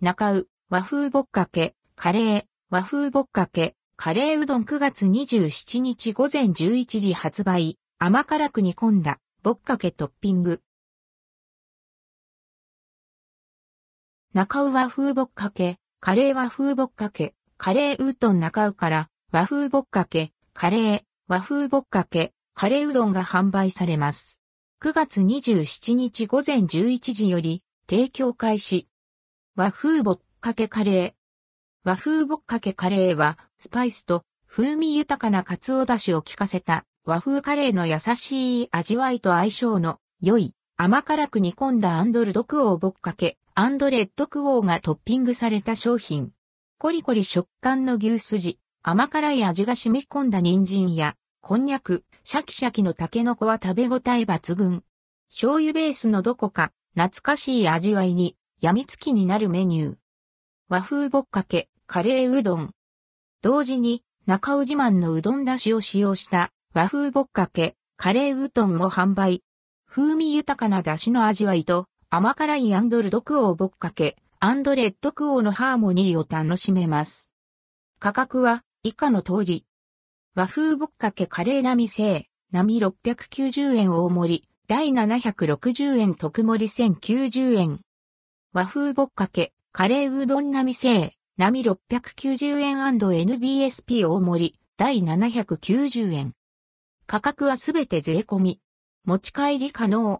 中う、和風ぼっかけ、カレー、和風ぼっかけ、カレーうどん9月27日午前11時発売、甘辛く煮込んだ、ぼっかけトッピング。中う和風ぼっかけ、カレー和風ぼっかけ、カレーうどん中うから和風ぼっかけ、カレー、和風ぼっかけ、カレーうどんが販売されます。9月27日午前11時より提供開始。和風ぼっかけカレー。和風ぼっかけカレーはスパイスと風味豊かな鰹だしを効かせた和風カレーの優しい味わいと相性の良い甘辛く煮込んだ and ldquo ぼっかけ and rdquo がトッピングされた商品。コリコリ食感の牛すじ、甘辛い味が染み込んだ人参や、こんにゃく、シャキシャキのタケノコは食べ応え抜群。醤油ベースのどこか懐かしい味わいに病みつきになるメニュー。和風ぼっかけ、カレーうどん。同時になか卯自慢のうどんだしを使用した和風ぼっかけ、カレーうどんも販売。風味豊かなだしの味わいと甘辛い and ldquo ぼっかけ、 and rdquo のハーモニーを楽しめます。価格は以下の通り。和風ぼっかけカレー並製、並690円大盛り、第760円特盛り1090円。和風ぼっかけ、カレーうどん並製、並690円 &NBSP 大盛り、第790円。価格はすべて税込み。持ち帰り可能。